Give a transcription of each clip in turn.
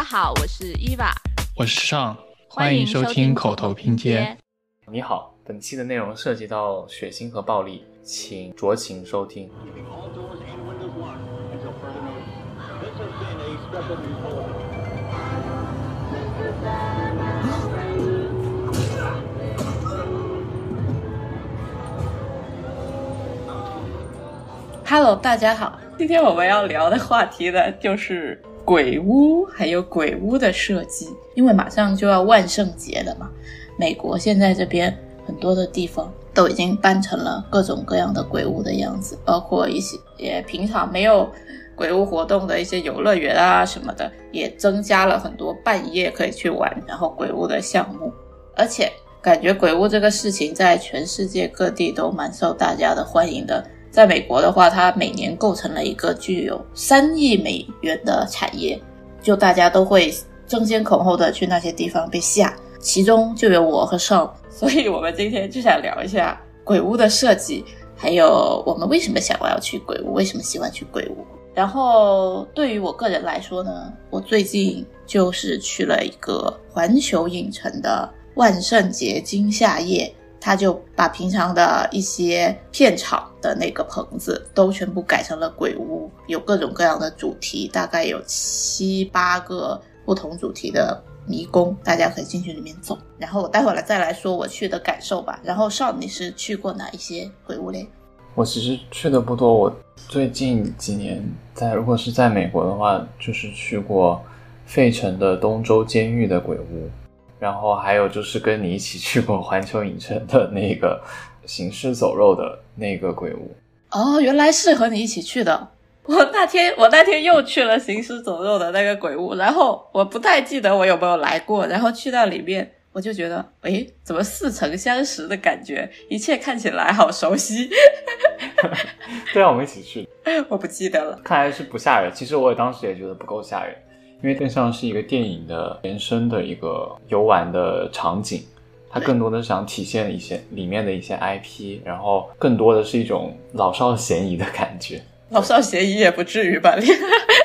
家好，我是伊娃，我是尚，欢迎收听口头拼接。你好，本期的内容涉及到血腥和暴力，请酌情收听。Hello，大家好，今天我们要聊的话题呢，就是鬼屋，还有鬼屋的设计。因为马上就要万圣节了嘛，美国现在这边很多的地方都已经办成了各种各样的鬼屋的样子，包括一些也平常没有鬼屋活动的一些游乐园啊什么的，也增加了很多半夜可以去玩，然后鬼屋的项目。而且感觉鬼屋这个事情在全世界各地都蛮受大家的欢迎的。在美国的话，它每年构成了一个具有三亿美元的产业，就大家都会争先恐后的去那些地方被吓，其中就有我和少，所以我们今天就想聊一下鬼屋的设计，还有我们为什么想要去鬼屋，为什么喜欢去鬼屋。然后对于我个人来说呢，我最近就是去了一个环球影城的万圣节惊吓夜。他就把平常的一些片场的那个棚子都全部改成了鬼屋，有各种各样的主题，大概有七八个不同主题的迷宫，大家可以进去里面走。然后我待会儿来再来说我去的感受吧。然后少你是去过哪一些鬼屋嘞？我其实去的不多，我最近几年在如果是在美国的话，就是去过费城的东周监狱的鬼屋。然后还有就是跟你一起去过环球影城的那个行尸走肉的那个鬼屋哦，原来是和你一起去的。我那天我那天又去了行尸走肉的那个鬼屋，然后我不太记得我有没有来过，然后去到里面我就觉得，诶，怎么似曾相识的感觉，一切看起来好熟悉。对啊，我们一起去，我不记得了。看来是不吓人，其实我当时也觉得不够吓人。因为更像是一个电影的延伸的一个游玩的场景，它更多的是想体现一些里面的一些 IP，然后更多的是一种老少咸宜的感觉。老少咸宜也不至于吧？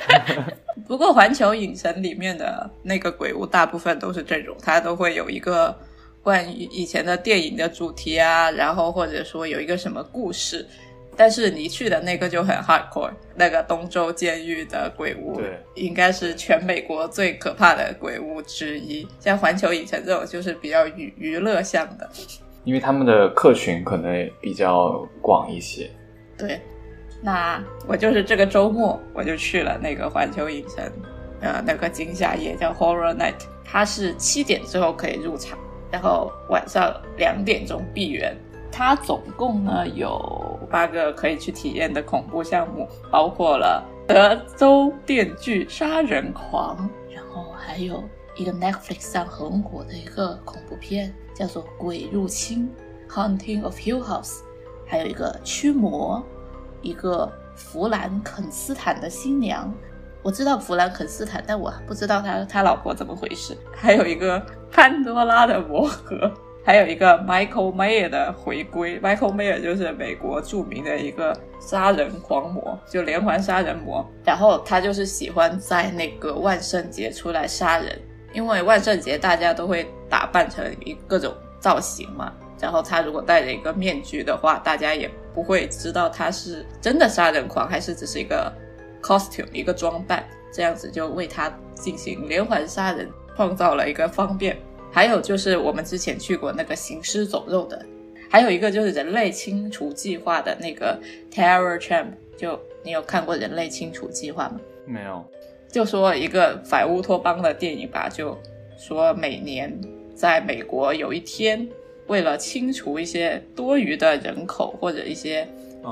不过环球影城里面的那个鬼屋大部分都是这种，它都会有一个关于以前的电影的主题啊，然后或者说有一个什么故事。但是你去的那个就很 hardcore，那个东州监狱的鬼屋，对，应该是全美国最可怕的鬼屋之一。像环球影城这种就是比较娱娱乐向的，因为他们的客群可能比较广一些。对，那我就是这个周末我就去了那个环球影城，呃，那个惊吓夜叫 Horror Night，它是七点之后可以入场，然后晚上两点钟闭园。它总共呢有八个可以去体验的恐怖项目，包括了德州电锯杀人狂，然后还有一个 Netflix 上很火的一个恐怖片，叫做《鬼入侵》（Hunting of Hill House），还有一个驱魔，一个弗兰肯斯坦的新娘。我知道弗兰肯斯坦，但我不知道他他老婆怎么回事。还有一个潘多拉的魔盒。还有一个 Michael Mayer 的回归，Michael Mayer 就是美国著名的一个杀人狂魔，就连环杀人魔。然后他就是喜欢在那个万圣节出来杀人，因为万圣节大家都会打扮成一各种造型嘛。然后他如果戴着一个面具的话，大家也不会知道他是真的杀人狂，还是只是一个 costume 一个装扮。这样子就为他进行连环杀人创造了一个方便。还有就是我们之前去过那个行尸走肉的，还有一个就是人类清除计划的那个 Terror Champ。就你有看过人类清除计划吗？没有。就说一个反乌托邦的电影吧，就说每年在美国有一天，为了清除一些多余的人口或者一些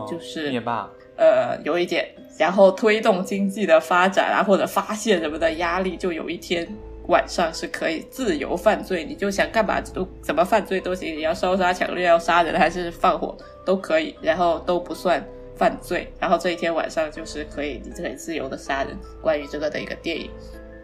就是灭霸，呃，有一点，然后推动经济的发展啊，或者发泄什么的压力，就有一天。晚上是可以自由犯罪，你就想干嘛都怎么犯罪都行，你要烧杀抢掠，要杀人还是放火都可以，然后都不算犯罪。然后这一天晚上就是可以你可以自由的杀人。关于这个的一个电影，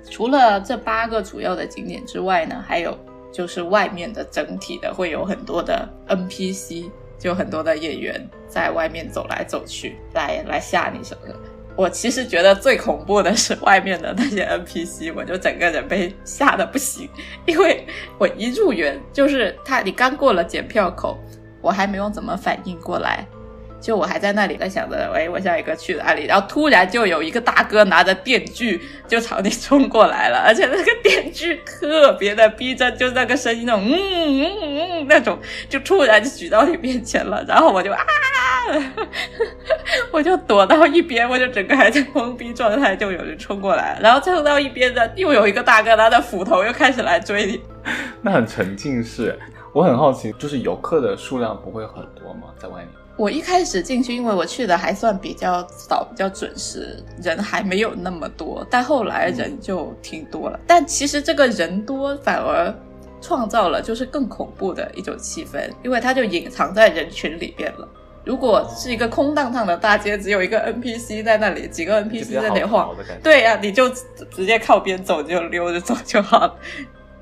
除了这八个主要的景点之外呢，还有就是外面的整体的会有很多的 NPC，就很多的演员在外面走来走去，来来吓你什么的。我其实觉得最恐怖的是外面的那些 NPC，我就整个人被吓得不行，因为我一入园就是他，你刚过了检票口，我还没有怎么反应过来。就我还在那里在想着，喂，我下一个去哪里？然后突然就有一个大哥拿着电锯就朝你冲过来了，而且那个电锯特别的逼真，就那个声音那种嗯嗯嗯那种，就突然就举到你面前了。然后我就啊，我就躲到一边，我就整个还在懵逼状态，就有人冲过来，然后冲到一边的又有一个大哥拿着斧头又开始来追你。那很沉浸式，我很好奇，就是游客的数量不会很多吗？在外面？我一开始进去，因为我去的还算比较早、比较准时，人还没有那么多。但后来人就挺多了。但其实这个人多反而创造了就是更恐怖的一种气氛，因为它就隐藏在人群里边了。如果是一个空荡荡的大街，只有一个 NPC 在那里，几个 NPC 在那里晃，对呀，你就直接靠边走，就溜着走就好了。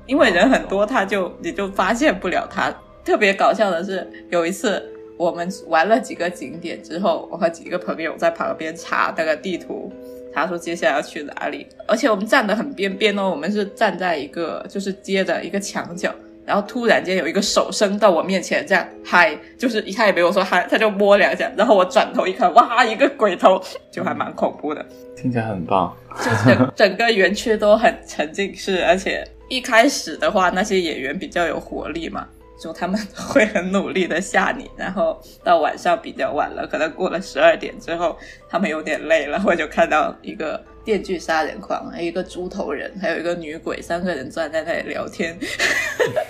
因为人很多，他就你就发现不了他。特别搞笑的是，有一次。我们玩了几个景点之后，我和几个朋友在旁边查那个地图，查说接下来要去哪里。而且我们站得很边边哦，我们是站在一个就是街的一个墙角，然后突然间有一个手伸到我面前，这样嗨，就是他也没有说嗨，他就摸两下，然后我转头一看，哇，一个鬼头，就还蛮恐怖的。听起来很棒，就整整个园区都很沉浸式，而且一开始的话，那些演员比较有活力嘛。就他们会很努力的吓你，然后到晚上比较晚了，可能过了十二点之后，他们有点累了，我就看到一个电锯杀人狂，还有一个猪头人，还有一个女鬼，三个人站在那里聊天。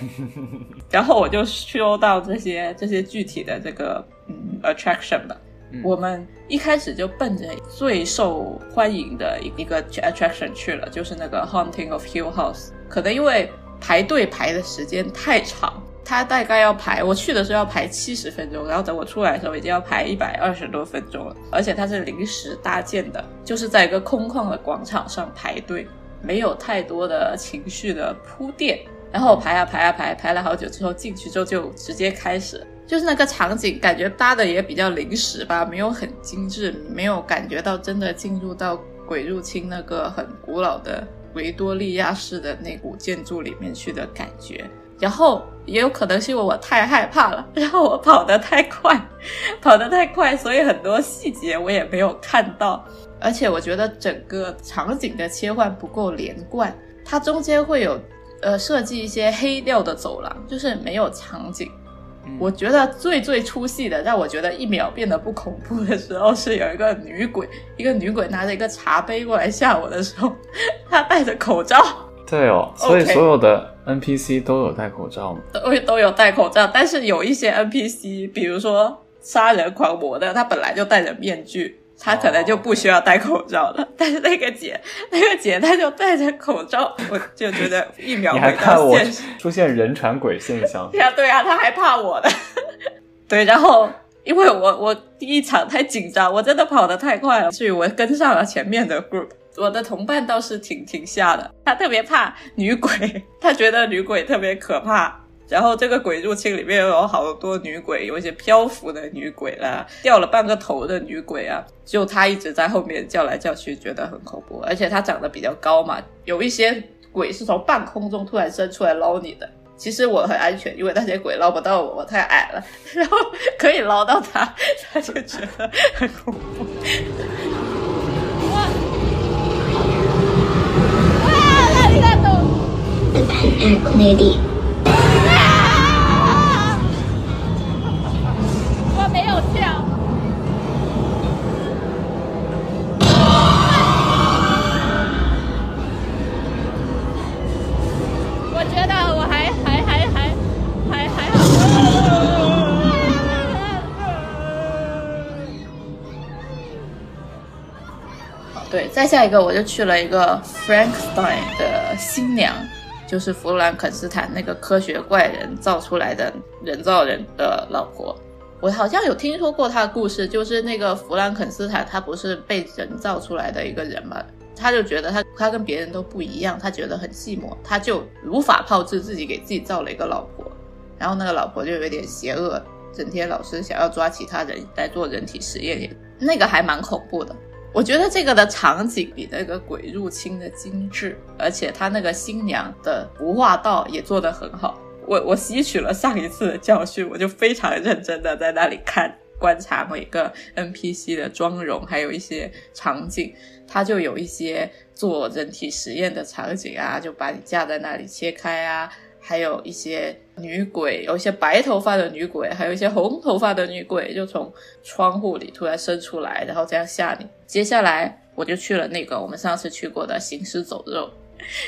然后我就说到这些这些具体的这个嗯 attraction 吧。我们一开始就奔着最受欢迎的一个 attraction 去了，就是那个 Haunting of Hill House。可能因为排队排的时间太长。他大概要排，我去的时候要排七十分钟，然后等我出来的时候已经要排一百二十多分钟了。而且它是临时搭建的，就是在一个空旷的广场上排队，没有太多的情绪的铺垫。然后排啊排啊排，排了好久之后进去之后就直接开始，就是那个场景感觉搭的也比较临时吧，没有很精致，没有感觉到真的进入到鬼入侵那个很古老的维多利亚式的那股建筑里面去的感觉。然后也有可能是因为我太害怕了，然后我跑得太快，跑得太快，所以很多细节我也没有看到。而且我觉得整个场景的切换不够连贯，它中间会有呃设计一些黑掉的走廊，就是没有场景。我觉得最最出戏的，让我觉得一秒变得不恐怖的时候，是有一个女鬼，一个女鬼拿着一个茶杯过来吓我的时候，她戴着口罩。对哦，所以所有的 NPC 都有戴口罩吗？都都有戴口罩，但是有一些 NPC，比如说杀人狂魔的，他本来就戴着面具，他可能就不需要戴口罩了。但是那个姐，那个姐，她就戴着口罩，我就觉得一秒回到现实，出现人传鬼现象。对啊，对啊，他还怕我的。对，然后因为我我第一场太紧张，我真的跑得太快了，所以我跟上了前面的 group。我的同伴倒是挺挺吓的，他特别怕女鬼，他觉得女鬼特别可怕。然后这个鬼入侵里面有好多女鬼，有一些漂浮的女鬼啦，掉了半个头的女鬼啊，就他一直在后面叫来叫去，觉得很恐怖。而且他长得比较高嘛，有一些鬼是从半空中突然伸出来捞你的。其实我很安全，因为那些鬼捞不到我，我太矮了，然后可以捞到他，他就觉得很恐怖。我没有跳。我觉得我还还还还还还好。对，再下一个我就去了一个 Frankenstein 的新娘。就是弗兰肯斯坦那个科学怪人造出来的人造人的老婆，我好像有听说过他的故事。就是那个弗兰肯斯坦，他不是被人造出来的一个人嘛？他就觉得他他跟别人都不一样，他觉得很寂寞，他就如法炮制，自己给自己造了一个老婆。然后那个老婆就有点邪恶，整天老是想要抓其他人来做人体实验，那个还蛮恐怖的。我觉得这个的场景比那个鬼入侵的精致，而且他那个新娘的服化道也做得很好。我我吸取了上一次的教训，我就非常认真的在那里看观察每个 NPC 的妆容，还有一些场景。他就有一些做人体实验的场景啊，就把你架在那里切开啊，还有一些女鬼，有一些白头发的女鬼，还有一些红头发的女鬼，就从窗户里突然伸出来，然后这样吓你。接下来我就去了那个我们上次去过的行尸走肉。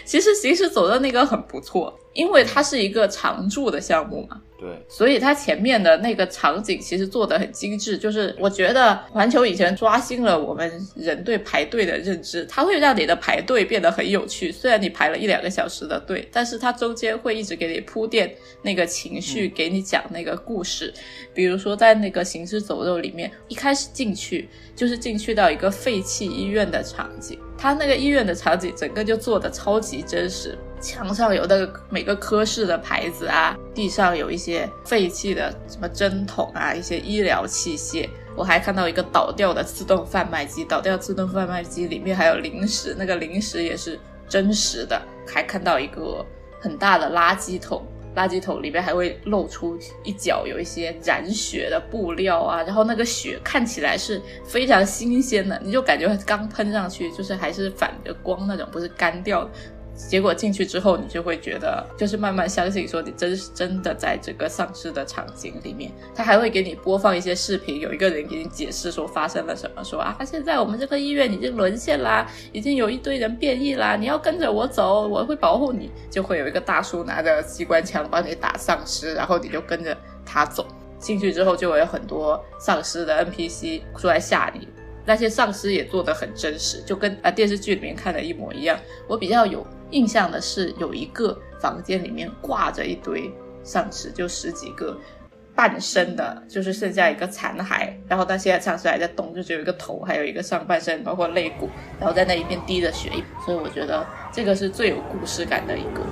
其实行尸走肉那个很不错，因为它是一个常驻的项目嘛。对，所以它前面的那个场景其实做的很精致，就是我觉得环球以前刷新了我们人对排队的认知，它会让你的排队变得很有趣。虽然你排了一两个小时的队，但是它中间会一直给你铺垫那个情绪，给你讲那个故事。比如说在那个行尸走肉里面，一开始进去就是进去到一个废弃医院的场景，它那个医院的场景整个就做的超级真实。墙上有那个每个科室的牌子啊，地上有一些废弃的什么针筒啊，一些医疗器械。我还看到一个倒掉的自动贩卖机，倒掉自动贩卖机里面还有零食，那个零食也是真实的。还看到一个很大的垃圾桶，垃圾桶里面还会露出一角有一些染血的布料啊，然后那个血看起来是非常新鲜的，你就感觉刚喷上去，就是还是反着光那种，不是干掉。结果进去之后，你就会觉得，就是慢慢相信，说你真是真的在这个丧尸的场景里面。他还会给你播放一些视频，有一个人给你解释说发生了什么，说啊，现在我们这个医院已经沦陷啦，已经有一堆人变异啦，你要跟着我走，我会保护你。就会有一个大叔拿着机关枪帮你打丧尸，然后你就跟着他走。进去之后，就会有很多丧尸的 NPC 出来吓你。那些丧尸也做的很真实，就跟啊电视剧里面看的一模一样。我比较有印象的是，有一个房间里面挂着一堆丧尸，就十几个半身的，就是剩下一个残骸。然后到现在丧尸还在动，就只有一个头，还有一个上半身，包括肋骨，然后在那一边滴着血。所以我觉得这个是最有故事感的一个。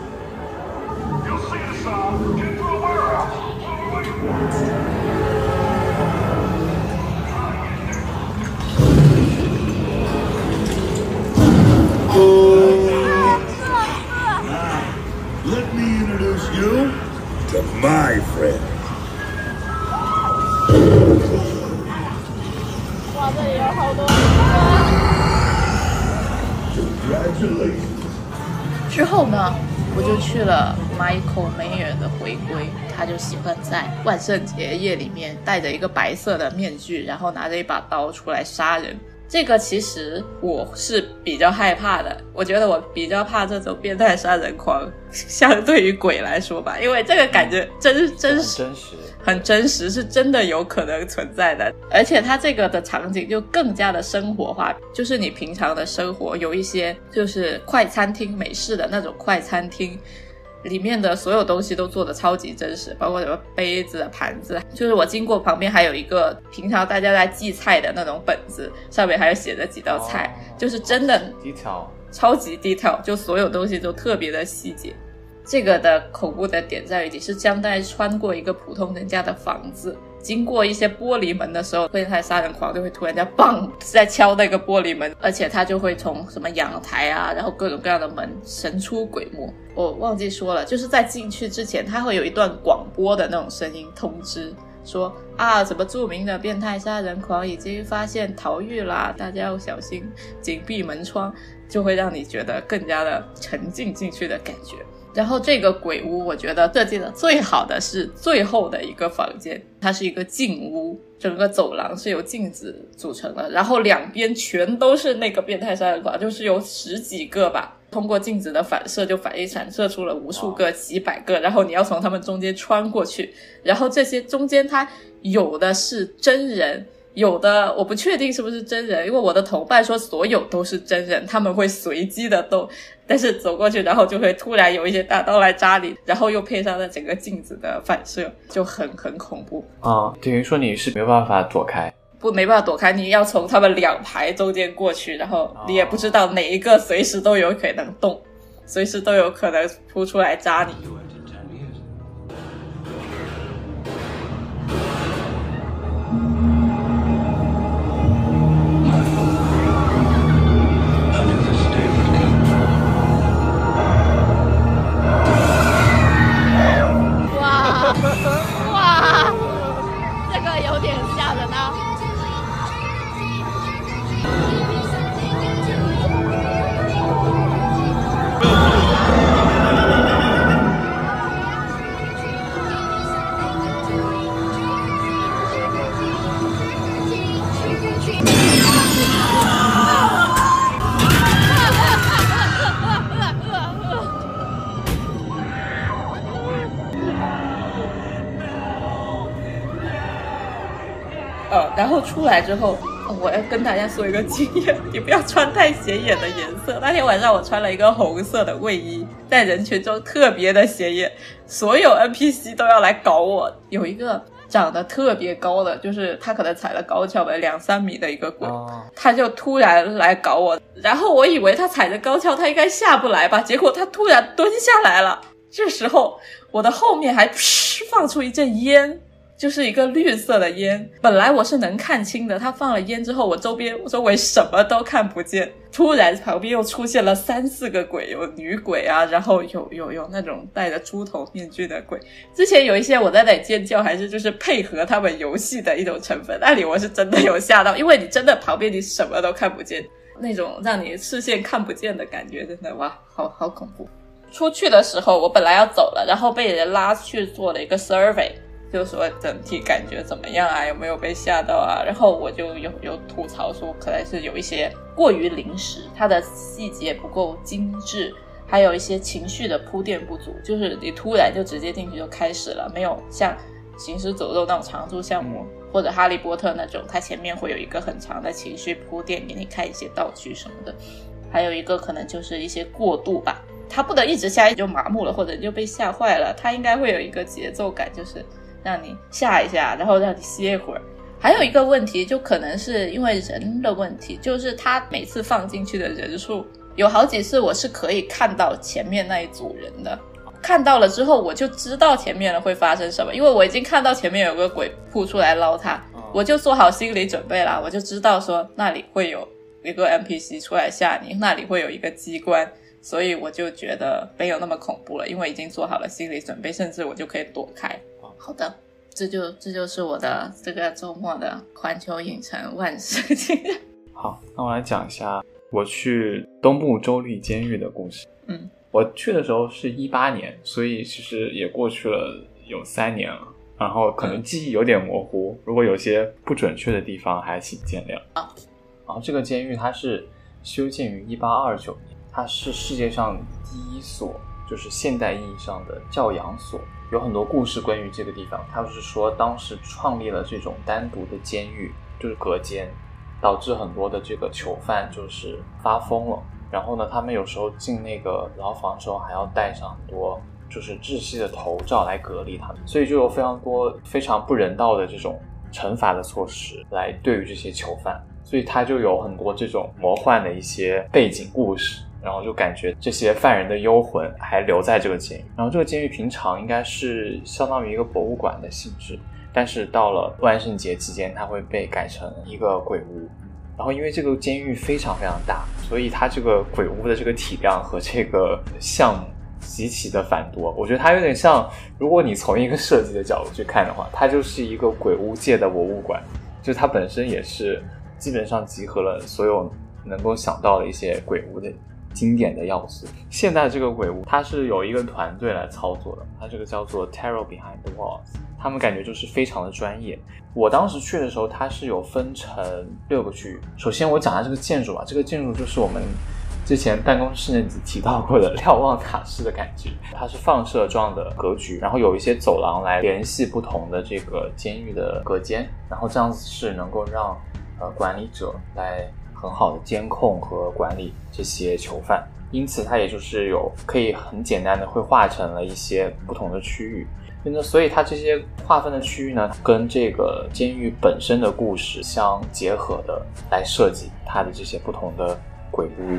Let me introduce you to my friend. 哇，这里有好多。之后呢，我就去了 Michael Mayer 的回归。他就喜欢在万圣节夜里面戴着一个白色的面具，然后拿着一把刀出来杀人。这个其实我是比较害怕的，我觉得我比较怕这种变态杀人狂，相对于鬼来说吧，因为这个感觉真真实，实，很真实，是真的有可能存在的。而且它这个的场景就更加的生活化，就是你平常的生活有一些就是快餐厅、美式的那种快餐厅。里面的所有东西都做的超级真实，包括什么杯子、盘子，就是我经过旁边还有一个平常大家在记菜的那种本子，上面还有写着几道菜，就是真的低调，超级低调，就所有东西都特别的细节。这个的恐怖的点在于，你是将在穿过一个普通人家的房子。经过一些玻璃门的时候，变态杀人狂就会突然间嘣在敲那个玻璃门，而且他就会从什么阳台啊，然后各种各样的门神出鬼没。我忘记说了，就是在进去之前，他会有一段广播的那种声音通知，说啊，什么著名的变态杀人狂已经发现逃狱啦，大家要小心，紧闭门窗，就会让你觉得更加的沉浸进去的感觉。然后这个鬼屋，我觉得设计的最好的是最后的一个房间，它是一个镜屋，整个走廊是由镜子组成的，然后两边全都是那个变态杀人狂，就是有十几个吧，通过镜子的反射就反映闪射出了无数个、几百个，然后你要从他们中间穿过去，然后这些中间它有的是真人。有的我不确定是不是真人，因为我的同伴说所有都是真人，他们会随机的动，但是走过去，然后就会突然有一些大刀来扎你，然后又配上了整个镜子的反射，就很很恐怖啊。等于说你是没办法躲开，不没办法躲开，你要从他们两排中间过去，然后你也不知道哪一个随时都有可能动，随时都有可能扑出来扎你。出来之后，呃我要跟大家说一个经验，你不要穿太显眼的颜色。那天晚上我穿了一个红色的卫衣，在人群中特别的显眼，所有 NPC 都要来搞我。有一个长得特别高的，就是他可能踩了高跷吧，两三米的一个鬼，哦，他就突然来搞我，然后我以为他踩着高跷，他应该下不来吧，结果他突然蹲下来了。这时候我的后面还噗放出一阵烟，就是一个绿色的烟。本来我是能看清的，他放了烟之后，我周边周围什么都看不见。突然旁边又出现了三四个鬼，有女鬼啊，然后有有有那种戴着猪头面具的鬼。之前有一些我在那里尖叫，还是就是配合他们游戏的一种成分。那里我是真的有吓到，因为你真的旁边你什么都看不见，那种让你视线看不见的感觉，真的哇，好好恐怖。出去的时候，我本来要走了，然后被人拉去做了一个 survey，就说整体感觉怎么样啊，有没有被吓到啊？然后我就有有吐槽说，可能是有一些过于临时，它的细节不够精致，还有一些情绪的铺垫不足，就是你突然就直接进去就开始了，没有像行尸走肉那种常驻项目。或者哈利波特那种，它前面会有一个很长的情绪铺垫，给你看一些道具什么的。还有一个可能就是一些过渡吧，它不能一直吓你就麻木了，或者就被吓坏了。它应该会有一个节奏感，就是让你吓一下，然后让你歇一会儿。还有一个问题，就可能是因为人的问题，就是他每次放进去的人数有好几次，我是可以看到前面那一组人的。看到了之后，我就知道前面了会发生什么，因为我已经看到前面有个鬼扑出来捞他，我就做好心理准备啦，我就知道说那里会有一个 NPC 出来吓你，那里会有一个机关，所以我就觉得没有那么恐怖了，因为已经做好了心理准备，甚至我就可以躲开。好的，这就这就是我的这个周末的环球影城万事经验。好，那我来讲一下我去东部州立监狱的故事。嗯，我去的时候是一八年，所以其实也过去了有三年了，然后可能记忆有点模糊，如果有些不准确的地方，还请见谅。啊，然后这个监狱它是修建于一八二九年，它是世界上第一所就是现代意义上的教养所。有很多故事关于这个地方，它是说当时创立了这种单独的监狱，就是隔间，导致很多的这个囚犯就是发疯了。然后呢，他们有时候进那个牢房的时候还要戴上很多就是窒息的头罩来隔离他们，所以就有非常多非常不人道的这种惩罚的措施来对于这些囚犯，所以他就有很多这种魔幻的一些背景故事。然后就感觉这些犯人的幽魂还留在这个监狱，然后这个监狱平常应该是相当于一个博物馆的性质，但是到了万圣节期间，它会被改成一个鬼屋。然后因为这个监狱非常非常大，所以它这个鬼屋的这个体量和这个项目极其的繁多。我觉得它有点像，如果你从一个设计的角度去看的话，它就是一个鬼屋界的博物馆，就它本身也是基本上集合了所有能够想到的一些鬼屋的。经典的要素。现在这个鬼屋，它是有一个团队来操作的，它这个叫做 Terror Behind the Walls，他们感觉就是非常的专业。我当时去的时候，它是有分成六个区域。首先我讲下这个建筑吧，这个建筑就是我们之前办公室那集提到过的瞭望塔式的感觉，它是放射状的格局，然后有一些走廊来联系不同的这个监狱的隔间，然后这样子是能够让呃管理者来。很好的监控和管理这些囚犯，因此它也就是有可以很简单的会划成了一些不同的区域。那所以它这些划分的区域呢，跟这个监狱本身的故事相结合的来设计它的这些不同的鬼屋。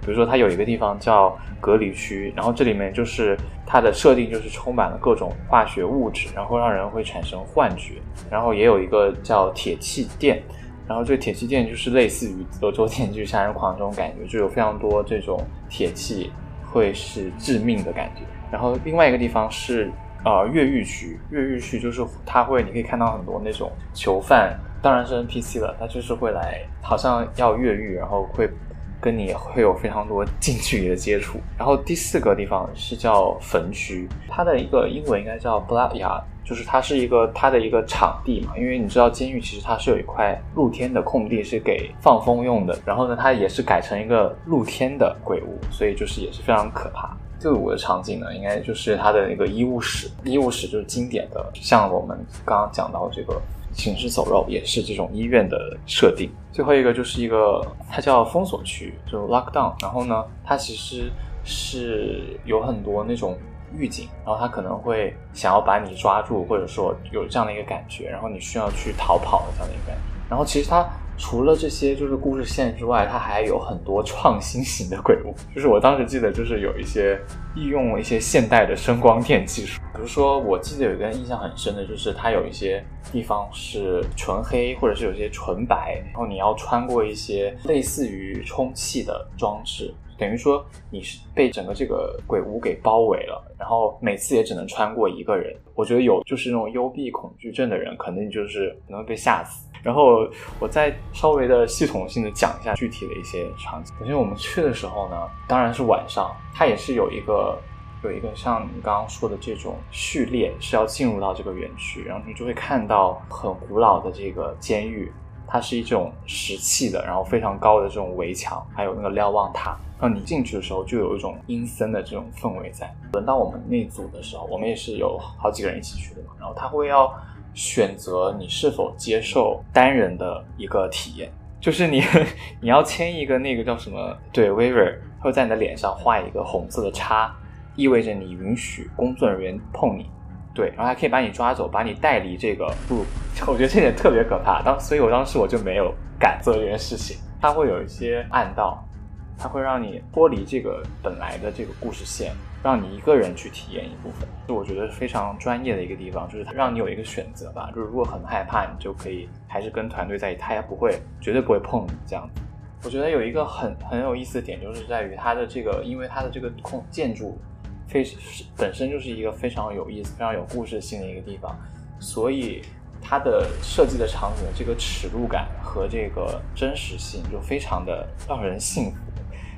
比如说它有一个地方叫隔离区，然后这里面就是它的设定就是充满了各种化学物质，然后让人会产生幻觉。然后也有一个叫铁器店。然后这个铁器店就是类似于德州电锯杀人狂这种感觉，就有非常多这种铁器会是致命的感觉。然后另外一个地方是呃越狱区，越狱区就是它会，你可以看到很多那种囚犯，当然是 NPC 了，他就是会来，好像要越狱，然后会跟你会有非常多近距离的接触。然后第四个地方是叫坟区，它的一个英文应该叫 Black Yard。就是它是一个它的一个场地嘛，因为你知道监狱其实它是有一块露天的空地是给放风用的，然后呢，它也是改成一个露天的鬼屋，所以就是也是非常可怕。第五的场景呢，应该就是它的那个医务室，医务室就是经典的，像我们刚刚讲到这个行尸走肉，也是这种医院的设定。最后一个就是一个它叫封锁区，就 lockdown，然后呢，它其实是有很多那种。预警，然后他可能会想要把你抓住，或者说有这样的一个感觉，然后你需要去逃跑的这样的一个感觉。然后其实它除了这些就是故事线之外，它还有很多创新型的鬼屋。就是我当时记得，就是有一些利用一些现代的声光电技术，比如说我记得有一个印象很深的，就是它有一些地方是纯黑，或者是有些纯白，然后你要穿过一些类似于充气的装置。等于说你是被整个这个鬼屋给包围了，然后每次也只能穿过一个人。我觉得有就是那种幽闭恐惧症的人，可能就是可能会被吓死。然后我再稍微的系统性的讲一下具体的一些场景。首先我们去的时候呢，当然是晚上，它也是有一个有一个像你刚刚说的这种序列是要进入到这个园区，然后你就会看到很古老的这个监狱。它是一种石砌的，然后非常高的这种围墙，还有那个瞭望塔，让你进去的时候就有一种阴森的这种氛围在。轮到我们那组的时候，我们也是有好几个人一起去的嘛，然后他会要选择你是否接受单人的一个体验，就是你 你要签一个那个叫什么对 waiver，会在你的脸上画一个红色的叉，意味着你允许工作人员碰你。对，然后还可以把你抓走，把你带离这个不，我觉得这点特别可怕。当所以，我当时我就没有敢做这件事情。他会有一些暗道，它会让你脱离这个本来的这个故事线，让你一个人去体验一部分。就我觉得非常专业的一个地方，就是它让你有一个选择吧。就是如果很害怕，你就可以还是跟团队在一起，他也不会绝对不会碰你这样子。我觉得有一个很很有意思的点，就是在于它的这个，因为它的这个空建筑。非本身就是一个非常有意思、非常有故事性的一个地方，所以它的设计的场景的这个尺度感和这个真实性就非常的让人信服。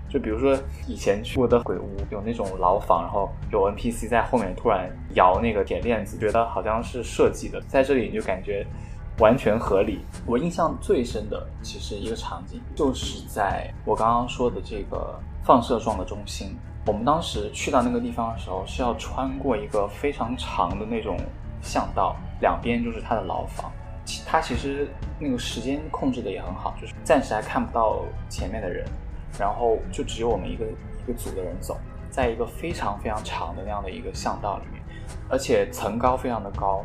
就比如说以前去过的鬼屋，有那种牢房，然后有 NPC 在后面突然摇那个铁链子，觉得好像是设计的，在这里你就感觉完全合理。我印象最深的其实一个场景就是在我刚刚说的这个放射状的中心。我们当时去到那个地方的时候，是要穿过一个非常长的那种巷道，两边就是他的牢房。他其实那个时间控制的也很好，就是暂时还看不到前面的人，然后就只有我们一个一个组的人走，在一个非常非常长的那样的一个巷道里面，而且层高非常的高，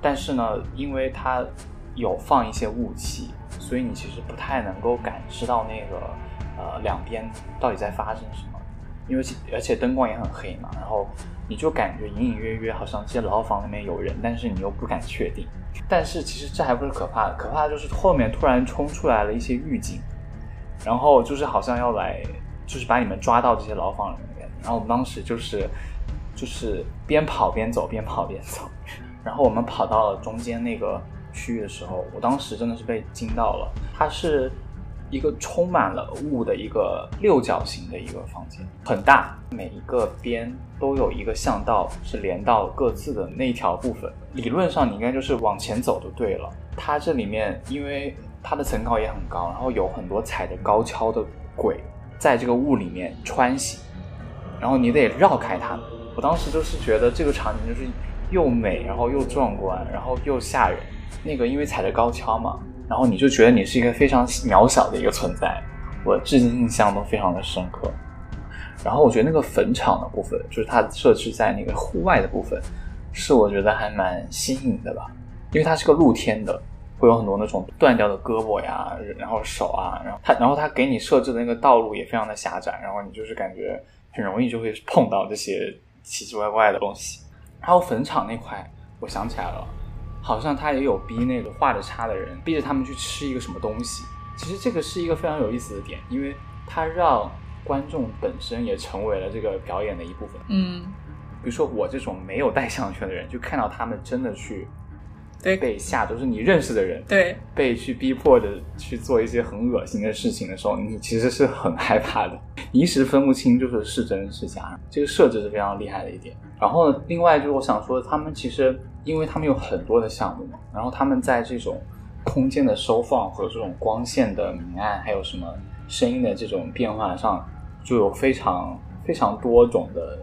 但是呢，因为它有放一些雾气，所以你其实不太能够感知到那个呃两边到底在发生什么。因为而且灯光也很黑嘛，然后你就感觉隐隐约约好像这些牢房里面有人，但是你又不敢确定。但是其实这还不是可怕的，可怕的就是后面突然冲出来了一些狱警，然后就是好像要来，就是把你们抓到这些牢房里面。然后我们当时就是就是边跑边走，边跑边走。然后我们跑到了中间那个区域的时候，我当时真的是被惊到了，它是。一个充满了雾的一个六角形的一个房间，很大，每一个边都有一个巷道是连到各自的那一条部分。理论上你应该就是往前走就对了。它这里面因为它的层高也很高，然后有很多踩着高跷的鬼在这个雾里面穿行，然后你得绕开它。我当时就是觉得这个场景就是又美，然后又壮观，然后又吓人。那个因为踩着高跷嘛。然后你就觉得你是一个非常渺小的一个存在，我至今印象都非常的深刻。然后我觉得那个坟场的部分，就是它设置在那个户外的部分，是我觉得还蛮新颖的吧，因为它是个露天的，会有很多那种断掉的胳膊呀，然后手啊，然后他，然后他给你设置的那个道路也非常的狭窄，然后你就是感觉很容易就会碰到这些奇奇怪怪的东西。还有坟场那块，我想起来了。好像他也有逼那个画的叉的人，逼着他们去吃一个什么东西。其实这个是一个非常有意思的点，因为它让观众本身也成为了这个表演的一部分。嗯，比如说我这种没有带项圈的人，就看到他们真的去对被吓，都是你认识的人，对，被去逼迫着去做一些很恶心的事情的时候，你其实是很害怕的，你一时分不清就是是真是假。这个设置是非常厉害的一点。然后，另外就是我想说，他们其实因为他们有很多的项目嘛，然后他们在这种空间的收放和这种光线的明暗，还有什么声音的这种变化上，就有非常非常多种的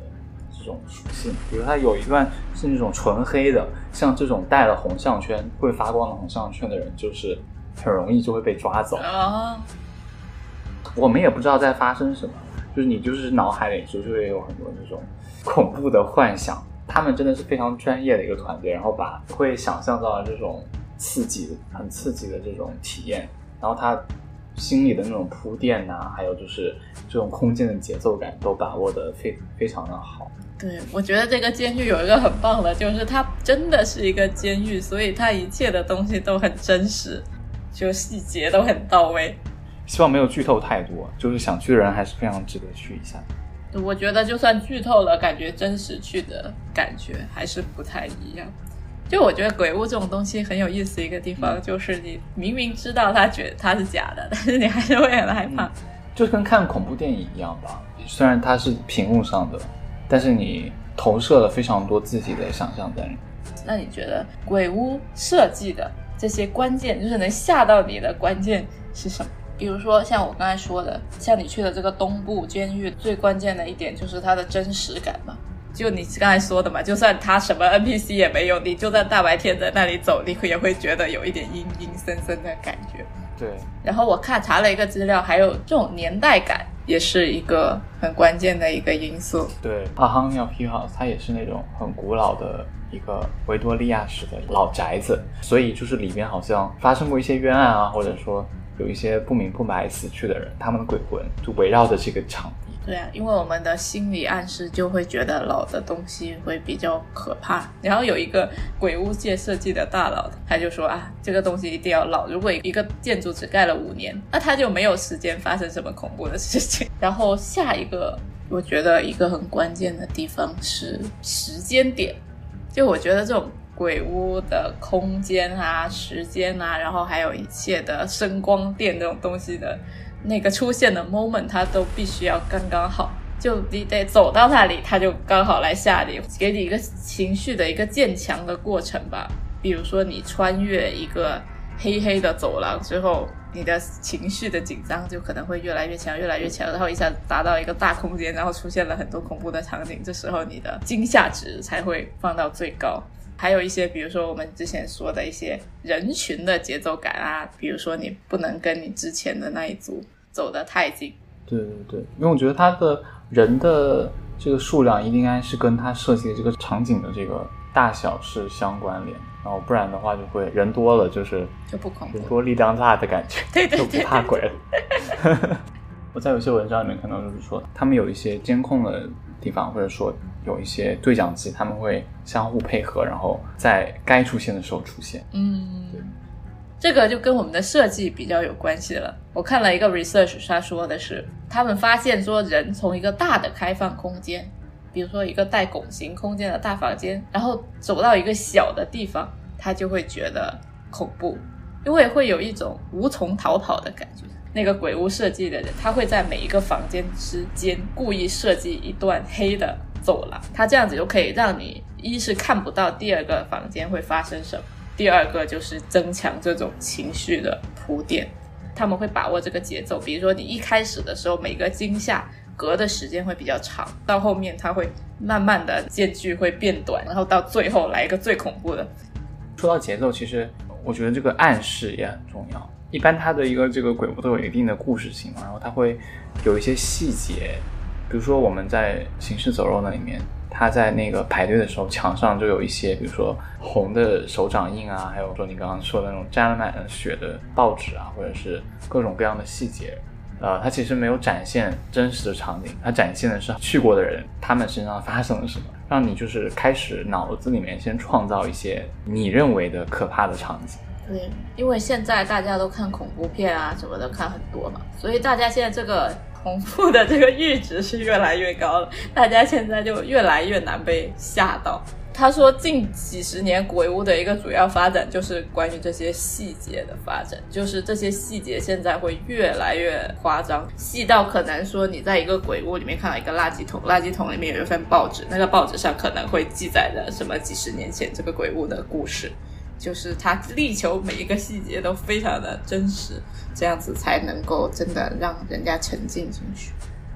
这种属性。比如它有一段是那种纯黑的，像这种戴了红项圈会发光的红项圈的人，就是很容易就会被抓走。啊，我们也不知道在发生什么，就是你就是脑海里就会有很多那种恐怖的幻想。他们真的是非常专业的一个团队，然后把会想象到的这种刺激、很刺激的这种体验，然后他心里的那种铺垫呐、还有就是这种空间的节奏感都把握的非非常的好。对，我觉得这个监狱有一个很棒的，就是它真的是一个监狱，所以它一切的东西都很真实，就细节都很到位。希望没有剧透太多，就是想去的人还是非常值得去一下。我觉得就算剧透了，感觉真实去的感觉还是不太一样。就我觉得鬼屋这种东西很有意思，一个地方就是你明明知道它觉得它是假的，但是你还是会很害怕。就跟看恐怖电影一样吧，虽然它是屏幕上的，但是你投射了非常多自己的想象在里面。那你觉得鬼屋设计的这些关键，就是能吓到你的关键是什么？比如说像我刚才说的，像你去的这个东部监狱，最关键的一点就是它的真实感嘛。就你刚才说的嘛，就算他什么 NPC 也没有，你就算大白天在那里走，你也会觉得有一点阴阴森森的感觉。对，然后我看查了一个资料，还有这种年代感也是一个很关键的一个因素。对，阿康要 Hill House 它也是那种很古老的一个维多利亚式的老宅子，所以就是里面好像发生过一些冤案啊，或者说有一些不明不白死去的人，他们的鬼魂就围绕着这个场。对啊，因为我们的心理暗示就会觉得老的东西会比较可怕。然后有一个鬼屋界设计的大佬，他就说啊，这个东西一定要老。如果一个建筑只盖了五年，那它就没有时间发生什么恐怖的事情。然后下一个，我觉得一个很关键的地方是时间点。就我觉得这种鬼屋的空间啊、时间啊，然后还有一切的声光电这种东西的。那个出现的 moment，它都必须要刚刚好，就你得走到那里，它就刚好来吓你，给你一个情绪的一个渐强的过程吧。比如说你穿越一个黑黑的走廊之后，你的情绪的紧张就可能会越来越强，越来越强，然后一下子达到一个大空间，然后出现了很多恐怖的场景，这时候你的惊吓值才会放到最高。还有一些，比如说我们之前说的一些人群的节奏感啊，比如说你不能跟你之前的那一组走得太近。对对对，因为我觉得他的人的这个数量应该是跟他设计的这个场景的这个大小是相关联，然后不然的话就会人多了就是就不恐怖人多力量大的感觉，对对对就不怕鬼了。我在有些文章里面看到，就是说他们有一些监控的地方，或者说有一些对讲机，他们会相互配合，然后在该出现的时候出现。嗯，对这个就跟我们的设计比较有关系了。我看了一个 research，他说的是，他们发现说人从一个大的开放空间，比如说一个带拱形空间的大房间，然后走到一个小的地方，他就会觉得恐怖，因为会有一种无从逃跑的感觉。那个鬼屋设计的人，他会在每一个房间之间故意设计一段黑的走廊，他这样子就可以让你一是看不到第二个房间会发生什么，第二个就是增强这种情绪的铺垫。他们会把握这个节奏，比如说你一开始的时候，每个惊吓隔的时间会比较长，到后面它会慢慢的间距会变短，然后到最后来一个最恐怖的。说到节奏，其实我觉得这个暗示也很重要。一般它的一个这个鬼屋都有一定的故事性嘛，然后它会有一些细节，比如说我们在《行尸走肉》那里面，他在那个排队的时候，墙上就有一些，比如说红的手掌印啊，还有说你刚刚说的那种沾满了血的报纸啊，或者是各种各样的细节。呃，它其实没有展现真实的场景，它展现的是去过的人他们身上发生了什么，让你就是开始脑子里面先创造一些你认为的可怕的场景。因为现在大家都看恐怖片啊什么的看很多嘛，所以大家现在这个恐怖的这个阈值是越来越高了，大家现在就越来越难被吓到。他说，近几十年鬼屋的一个主要发展就是关于这些细节的发展，就是这些细节现在会越来越夸张，细到可能说你在一个鬼屋里面看到一个垃圾桶，垃圾桶里面有一份报纸，那个报纸上可能会记载着什么几十年前这个鬼屋的故事，就是他力求每一个细节都非常的真实，这样子才能够真的让人家沉浸进去。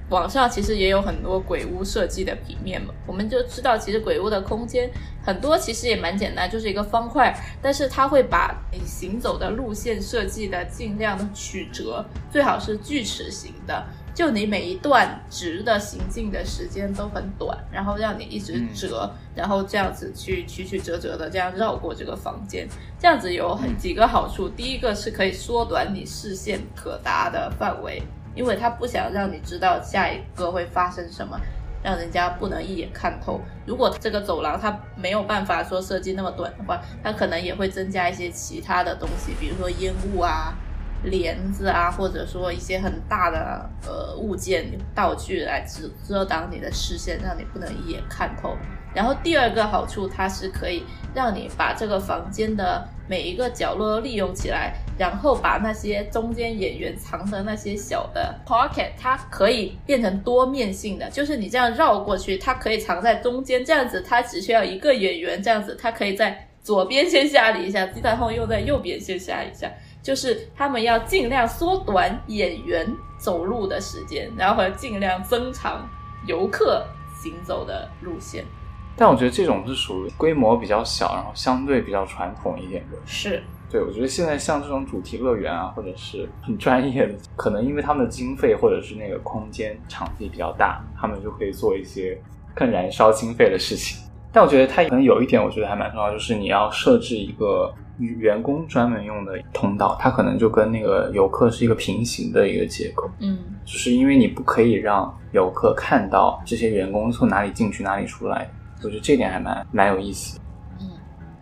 网上其实也有很多鬼屋设计的平面嘛，我们就知道，其实鬼屋的空间很多其实也蛮简单，就是一个方块，但是它会把你行走的路线设计的尽量的曲折，最好是锯齿形的，就你每一段直的行进的时间都很短，然后让你一直折，然后这样子去曲曲折折的这样绕过这个房间，这样子有很几个好处，第一个是可以缩短你视线可达的范围。因为他不想让你知道下一个会发生什么，让人家不能一眼看透。如果这个走廊它没有办法说设计那么短的话，它可能也会增加一些其他的东西，比如说烟雾啊、帘子啊，或者说一些很大的呃物件、道具来遮遮挡你的视线，让你不能一眼看透。然后第二个好处，它是可以让你把这个房间的每一个角落都利用起来。然后把那些中间演员藏的那些小的 pocket，它可以变成多面性的，就是你这样绕过去，它可以藏在中间，这样子它只需要一个演员，这样子它可以在左边先吓你一下，然后又在右边先吓一下，就是他们要尽量缩短演员走路的时间，然后尽量增长游客行走的路线。但我觉得这种是属于规模比较小，然后相对比较传统一点的。是。对，我觉得现在像这种主题乐园啊，或者是很专业的，可能因为他们的经费或者是那个空间场地比较大，他们就可以做一些更燃烧经费的事情。但我觉得它可能有一点，我觉得还蛮重要，就是你要设置一个员工专门用的通道，它可能就跟那个游客是一个平行的一个结构。嗯，就是因为你不可以让游客看到这些员工从哪里进去哪里出来，我觉得这点还蛮蛮有意思。嗯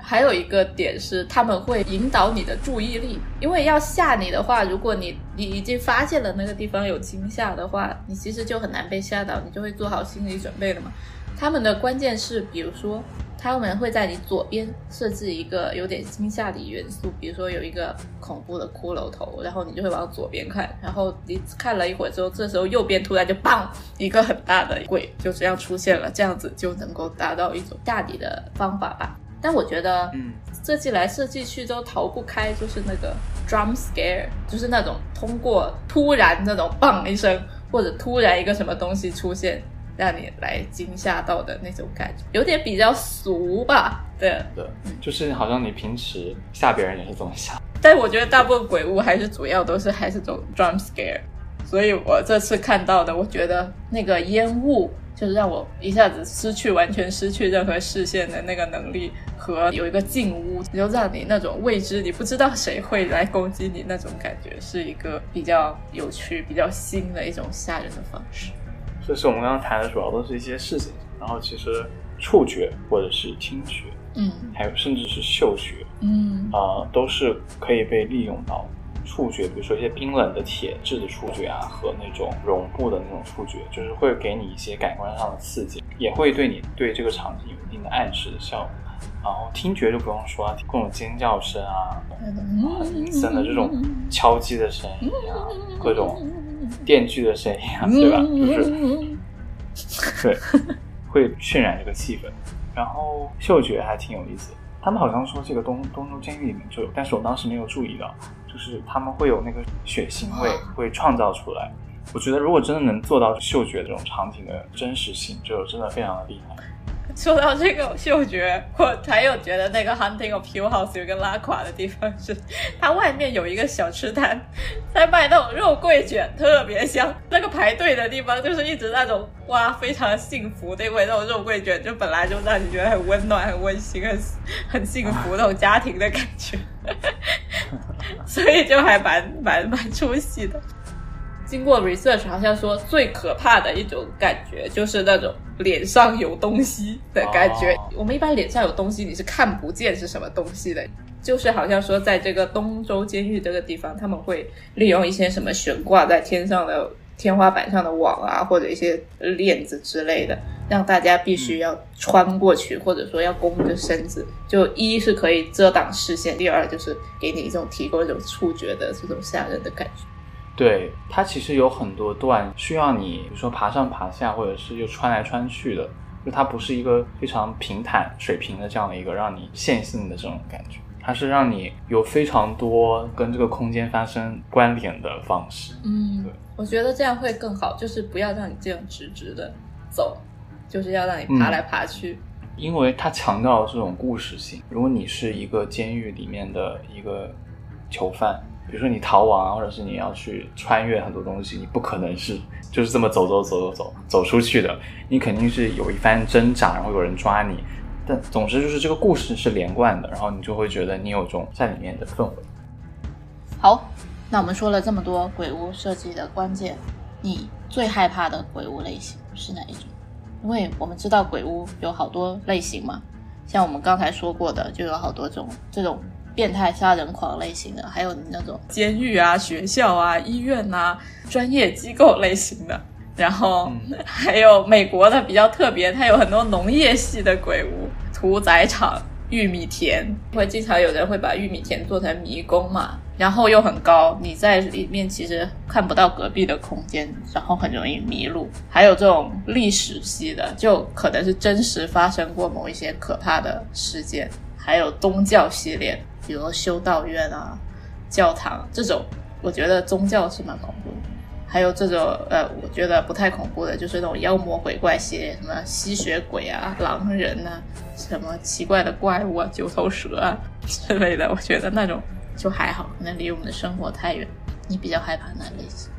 还有一个点是，他们会引导你的注意力，因为要吓你的话，如果你你已经发现了那个地方有惊吓的话，你其实就很难被吓到，你就会做好心理准备了嘛。他们的关键是，比如说，他们会在你左边设置一个有点惊吓的元素，比如说有一个恐怖的骷髅头，然后你就会往左边看，然后你看了一会儿之后，这时候右边突然就砰一个很大的鬼就这样出现了，这样子就能够达到一种吓你的方法吧。但我觉得，嗯，设计来设计去都逃不开，就是那个 drum scare，就是那种通过突然那种嘣一声，或者突然一个什么东西出现，让你来惊吓到的那种感觉，有点比较俗吧？对，对，就是好像你平时吓别人也是这么吓。但我觉得大部分鬼屋还是主要都是还是这种 drum scare，所以我这次看到的，我觉得那个烟雾。就是让我一下子失去完全失去任何视线的那个能力，和有一个进屋，就让你那种未知，你不知道谁会来攻击你那种感觉，是一个比较有趣、比较新的一种吓人的方式。所以，是我们刚刚谈的主要都是一些事情，然后其实触觉或者是听觉，嗯，还有甚至是嗅觉，嗯，啊，都是可以被利用到。触觉，比如说一些冰冷的铁质的触觉啊，和那种绒布的那种触觉，就是会给你一些感官上的刺激，也会对你对这个场景有一定的暗示的效果。然后听觉就不用说了，各种尖叫声啊，啊，阴森的这种敲击的声音啊，各种电锯的声音啊，对吧？就是对，会渲染这个气氛。然后嗅觉还挺有意思，他们好像说这个东东州监狱里面就有，但是我当时没有注意到。就是他们会有那个血腥味，会创造出来。我觉得如果真的能做到嗅觉这种场景的真实性，就真的非常的厉害。说到这个嗅觉，我还有觉得那个 Hunting of Hill House 有个拉垮的地方是，它外面有一个小吃摊，在卖那种肉桂卷，特别香。那个排队的地方就是一直那种哇，非常幸福，因为那种肉桂卷就本来就让你觉得很温暖、很温馨、很很幸福那种家庭的感觉，所以就还蛮蛮蛮出戏的。经过 research，好像说最可怕的一种感觉就是那种脸上有东西的感觉。我们一般脸上有东西，你是看不见是什么东西的。就是好像说，在这个东周监狱这个地方，他们会利用一些什么悬挂在天上的。天花板上的网啊，或者一些链子之类的，让大家必须要穿过去，或者说要弓着身子。就一是可以遮挡视线，第二就是给你一种提供一种触觉的这种吓人的感觉。对，它其实有很多段需要你，比如说爬上爬下，或者是又穿来穿去的，就它不是一个非常平坦水平的这样的一个让你线性的这种感觉。它是让你有非常多跟这个空间发生关联的方式。嗯对，我觉得这样会更好，就是不要让你这样直直的走，就是要让你爬来爬去。因为它强调这种故事性。如果你是一个监狱里面的一个囚犯，比如说你逃亡，或者是你要去穿越很多东西，你不可能是就是这么走走走走走走出去的，你肯定是有一番挣扎，然后有人抓你。但总之就是这个故事是连贯的，然后你就会觉得你有种在里面的氛围。好，那我们说了这么多鬼屋设计的关键，你最害怕的鬼屋类型是哪一种？因为我们知道鬼屋有好多类型嘛，像我们刚才说过的，就有好多种这种变态杀人狂类型的，还有那种监狱啊、学校啊、医院啊、专业机构类型的。然后还有美国的比较特别，它有很多农业系的鬼屋，屠宰场、玉米田，会经常有人会把玉米田做成迷宫嘛，然后又很高，你在里面其实看不到隔壁的空间，然后很容易迷路。还有这种历史系的，就可能是真实发生过某一些可怕的事件。还有宗教系列，比如修道院啊、教堂这种，我觉得宗教是蛮恐怖。还有这种呃，我觉得不太恐怖的，就是那种妖魔鬼怪系列，什么吸血鬼啊、狼人呐，什么奇怪的怪物啊、九头蛇啊 之类的，我觉得那种就还好，可能离我们的生活太远。你比较害怕哪类型？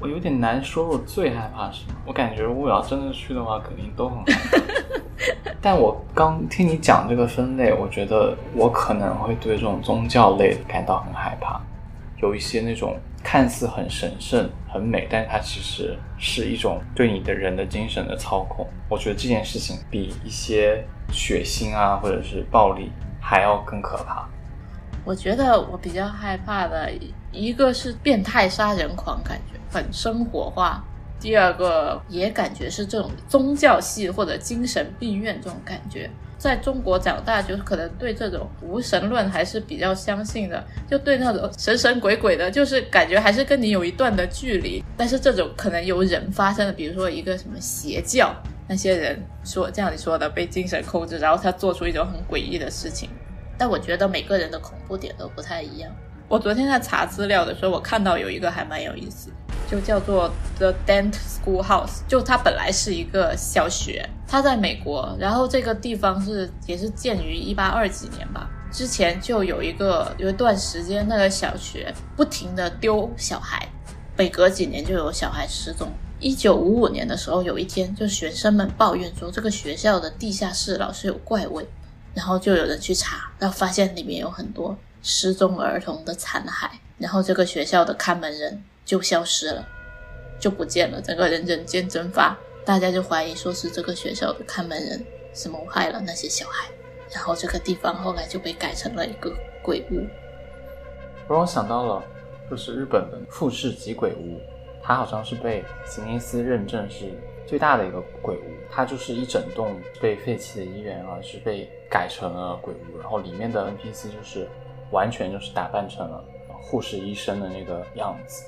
我有点难说，我最害怕什么？我感觉我要真的去的话，肯定都很害怕。但我刚听你讲这个分类，我觉得我可能会对这种宗教类感到很害怕，有一些那种。看似很神圣、很美，但它其实是一种对你的人的精神的操控。我觉得这件事情比一些血腥啊，或者是暴力还要更可怕。我觉得我比较害怕的一个是变态杀人狂，感觉很生活化；第二个也感觉是这种宗教系或者精神病院这种感觉。在中国长大，就是可能对这种无神论还是比较相信的，就对那种神神鬼鬼的，就是感觉还是跟你有一段的距离。但是这种可能由人发生的，比如说一个什么邪教，那些人说这样你说的被精神控制，然后他做出一种很诡异的事情。但我觉得每个人的恐怖点都不太一样。我昨天在查资料的时候，我看到有一个还蛮有意思。就叫做 The Dent School House，就它本来是一个小学，它在美国，然后这个地方是也是建于一八二几年吧。之前就有一个有一段时间，那个小学不停的丢小孩，每隔几年就有小孩失踪。一九五五年的时候，有一天，就学生们抱怨说这个学校的地下室老是有怪味，然后就有人去查，然后发现里面有很多失踪儿童的残骸，然后这个学校的看门人。就消失了，就不见了，整个人人间蒸发，大家就怀疑说是这个学校的看门人是谋害了那些小孩，然后这个地方后来就被改成了一个鬼屋。让我想到了，就是日本的富士急鬼屋，它好像是被吉尼斯认证是最大的一个鬼屋，它就是一整栋被废弃的医院，而是被改成了鬼屋，然后里面的 NPC 就是完全就是打扮成了护士医生的那个样子。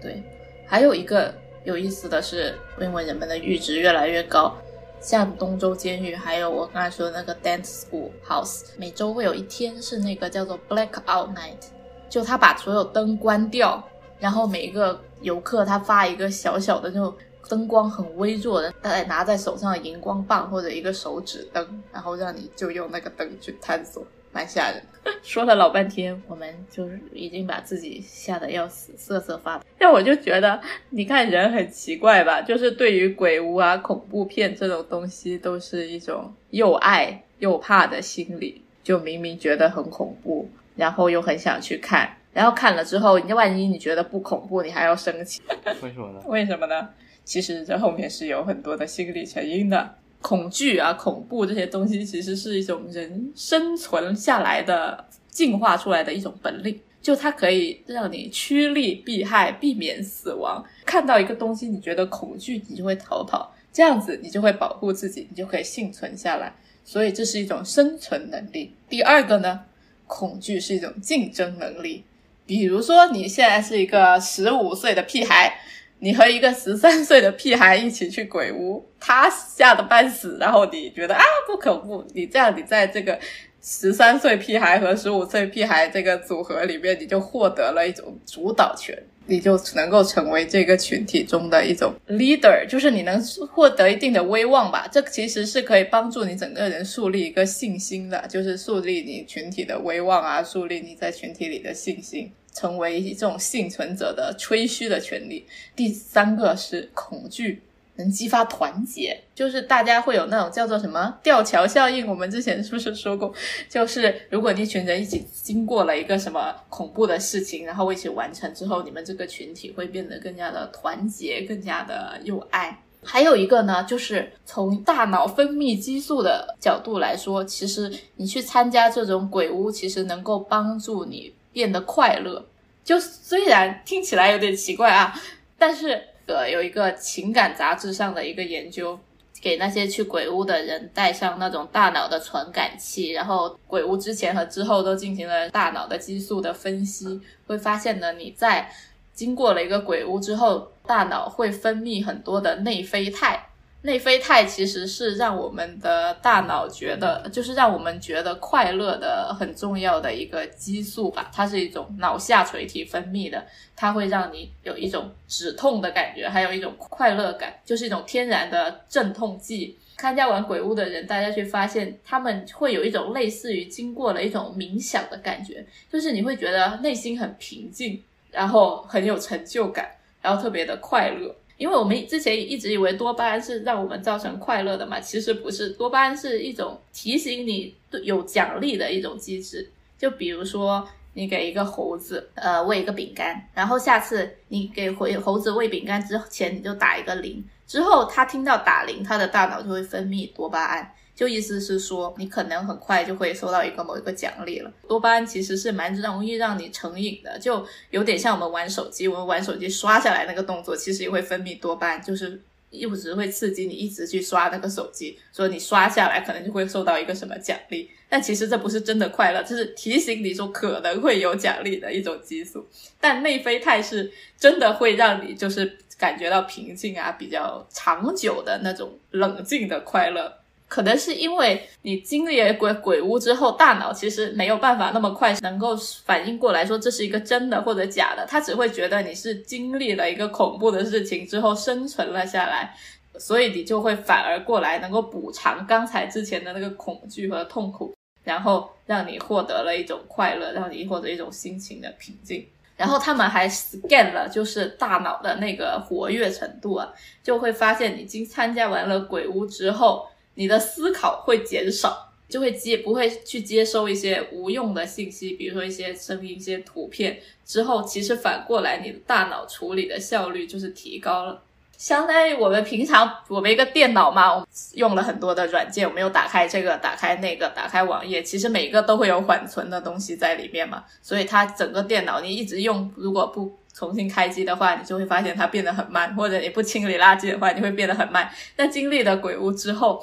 对，还有一个有意思的是，因为人们的阈值越来越高，像东周监狱，还有我刚才说的那个 Dance School House，每周会有一天是那个叫做 Blackout Night，就他把所有灯关掉，然后每一个游客他发一个小小的那种灯光很微弱的，大概拿在手上的荧光棒或者一个手指灯，然后让你就用那个灯去探索。蛮吓人，说了老半天，我们就是已经把自己吓得要死，瑟瑟发抖。但我就觉得，你看人很奇怪吧，就是对于鬼屋啊、恐怖片这种东西，都是一种又爱又怕的心理。就明明觉得很恐怖，然后又很想去看，然后看了之后，你万一你觉得不恐怖，你还要生气，为什么呢？为什么呢？其实这后面是有很多的心理成因的。恐惧啊，恐怖这些东西，其实是一种人生存下来的、进化出来的一种本领。就它可以让你趋利避害，避免死亡。看到一个东西，你觉得恐惧，你就会逃跑，这样子你就会保护自己，你就可以幸存下来。所以这是一种生存能力。第二个呢，恐惧是一种竞争能力。比如说，你现在是一个十五岁的屁孩，你和一个十三岁的屁孩一起去鬼屋，他吓得半死，然后你觉得啊不可不，你这样你在这个十三岁屁孩和十五岁屁孩这个组合里面，你就获得了一种主导权。你就能够成为这个群体中的一种 leader，就是你能获得一定的威望吧。这其实是可以帮助你整个人树立一个信心的，就是树立你群体的威望啊，树立你在群体里的信心，成为一种幸存者的吹嘘的权利。第三个是恐惧。能激发团结，就是大家会有那种叫做什么吊桥效应。我们之前是不是说过？就是如果一群人一起经过了一个什么恐怖的事情，然后一起完成之后，你们这个群体会变得更加的团结，更加的有爱。还有一个呢，就是从大脑分泌激素的角度来说，其实你去参加这种鬼屋，其实能够帮助你变得快乐。就虽然听起来有点奇怪啊，但是。呃，有一个情感杂志上的一个研究，给那些去鬼屋的人带上那种大脑的传感器，然后鬼屋之前和之后都进行了大脑的激素的分析，会发现呢，你在经过了一个鬼屋之后，大脑会分泌很多的内啡肽。内啡肽其实是让我们的大脑觉得，就是让我们觉得快乐的很重要的一个激素吧。它是一种脑下垂体分泌的，它会让你有一种止痛的感觉，还有一种快乐感，就是一种天然的镇痛剂。参加完鬼屋的人，大家去发现他们会有一种类似于经过了一种冥想的感觉，就是你会觉得内心很平静，然后很有成就感，然后特别的快乐。因为我们之前一直以为多巴胺是让我们造成快乐的嘛，其实不是，多巴胺是一种提醒你有奖励的一种机制。就比如说，你给一个猴子，呃，喂一个饼干，然后下次你给回猴子喂饼干之前，你就打一个铃，之后它听到打铃，它的大脑就会分泌多巴胺。就意思是说，你可能很快就会收到一个某一个奖励了。多巴胺其实是蛮容易让你成瘾的，就有点像我们玩手机，我们玩手机刷下来那个动作，其实也会分泌多巴胺，就是一直会刺激你一直去刷那个手机，所以你刷下来可能就会受到一个什么奖励。但其实这不是真的快乐，这是提醒你说可能会有奖励的一种激素。但内啡肽是真的会让你就是感觉到平静啊，比较长久的那种冷静的快乐。可能是因为你经历了鬼鬼屋之后，大脑其实没有办法那么快能够反应过来，说这是一个真的或者假的，他只会觉得你是经历了一个恐怖的事情之后生存了下来，所以你就会反而过来能够补偿刚才之前的那个恐惧和痛苦，然后让你获得了一种快乐，让你获得一种心情的平静。然后他们还 scan 了，就是大脑的那个活跃程度啊，就会发现你经参加完了鬼屋之后。你的思考会减少，就会接不会去接收一些无用的信息，比如说一些声音、一些图片。之后其实反过来，你的大脑处理的效率就是提高了。相当于我们平常我们一个电脑嘛，我们用了很多的软件，我们又打开这个、打开那个、打开网页，其实每一个都会有缓存的东西在里面嘛。所以它整个电脑你一直用，如果不重新开机的话，你就会发现它变得很慢，或者你不清理垃圾的话，你会变得很慢。那经历了鬼屋之后，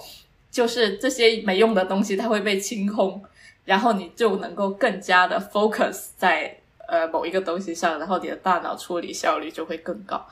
就是这些没用的东西，它会被清空，然后你就能够更加的 focus 在呃某一个东西上，然后你的大脑处理效率就会更高。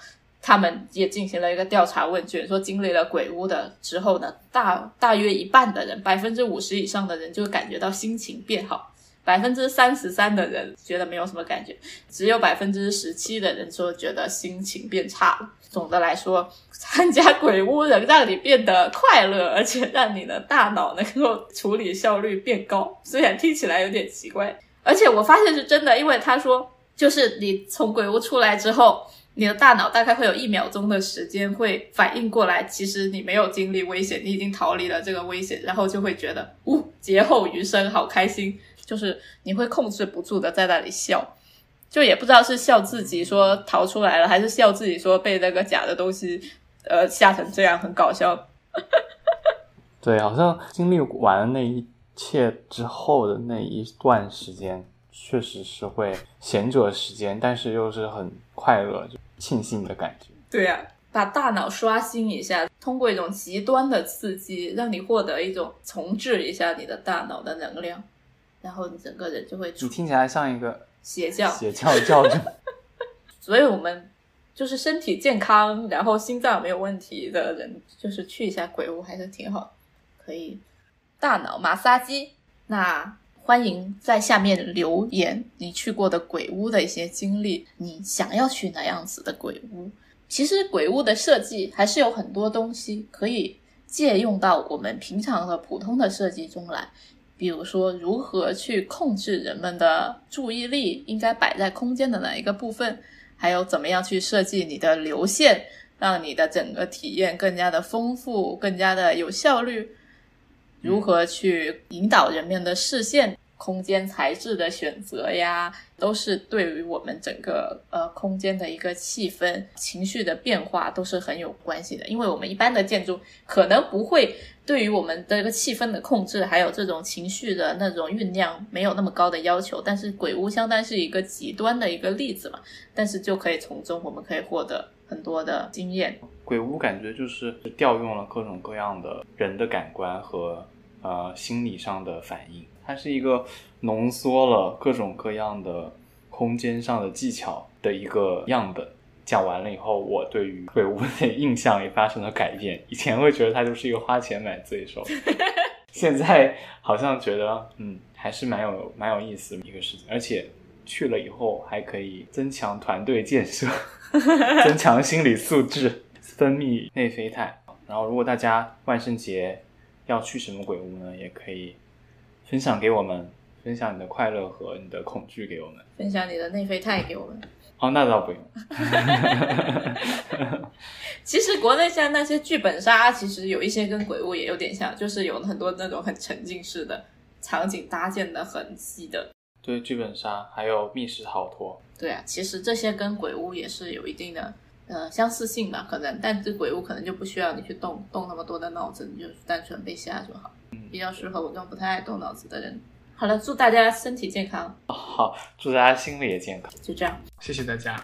他们也进行了一个调查问卷，说经历了鬼屋的之后呢，大大约一半的人，百分之五十以上的人就感觉到心情变好，百分之三十三的人觉得没有什么感觉，只有百分之十七的人说觉得心情变差了。总的来说，参加鬼屋能让你变得快乐，而且让你的大脑能够处理效率变高。虽然听起来有点奇怪，而且我发现是真的，因为他说，就是你从鬼屋出来之后，你的大脑大概会有一秒钟的时间会反应过来，其实你没有经历危险，你已经逃离了这个危险，然后就会觉得，呜，劫后余生，好开心，就是你会控制不住的在那里笑。就也不知道是笑自己说逃出来了，还是笑自己说被那个假的东西，呃吓成这样，很搞笑。对，好像经历完了那一切之后的那一段时间，确实是会闲者时间，但是又是很快乐、就庆幸的感觉。对呀、把大脑刷新一下，通过一种极端的刺激，让你获得一种重置一下你的大脑的能量，然后你整个人就会你听起来像一个邪教。邪教教主。所以我们就是身体健康，然后心脏没有问题的人，就是去一下鬼屋还是挺好，可以大脑马杀鸡。那欢迎在下面留言你去过的鬼屋的一些经历，你想要去哪样子的鬼屋？其实鬼屋的设计还是有很多东西可以借用到我们平常的普通的设计中来。比如说，如何去控制人们的注意力，应该摆在空间的哪一个部分，还有怎么样去设计你的流线，让你的整个体验更加的丰富，更加的有效率。如何去引导人们的视线，空间材质的选择呀，都是对于我们整个呃空间的一个气氛、情绪的变化都是很有关系的。因为我们一般的建筑可能不会对于我们的一个气氛的控制，还有这种情绪的那种酝酿没有那么高的要求，但是鬼屋相当于是一个极端的一个例子嘛，但是就可以从中我们可以获得很多的经验。鬼屋感觉就是调用了各种各样的人的感官和呃心理上的反应，它是一个浓缩了各种各样的空间上的技巧的一个样本。讲完了以后，我对于鬼屋的印象也发生了改变。以前会觉得它就是一个花钱买罪受，现在好像觉得嗯还是蛮有蛮有意思的一个事情，而且去了以后还可以增强团队建设，增强心理素质，分泌内啡肽。然后，如果大家万圣节要去什么鬼屋呢，也可以分享给我们，分享你的快乐和你的恐惧给我们。分享你的内啡肽给我们。哦，那倒不用。其实国内现在那些剧本杀，其实有一些跟鬼屋也有点像，就是有很多那种很沉浸式的场景搭建的很细的。对，剧本杀还有密室逃脱，对啊，其实这些跟鬼屋也是有一定的呃相似性吧，可能，但是鬼屋可能就不需要你去动动那么多的脑子，你就单纯被吓就好，比较适合我这种不太爱动脑子的人。好了，祝大家身体健康，好，祝大家心理也健康。就这样。谢谢大家。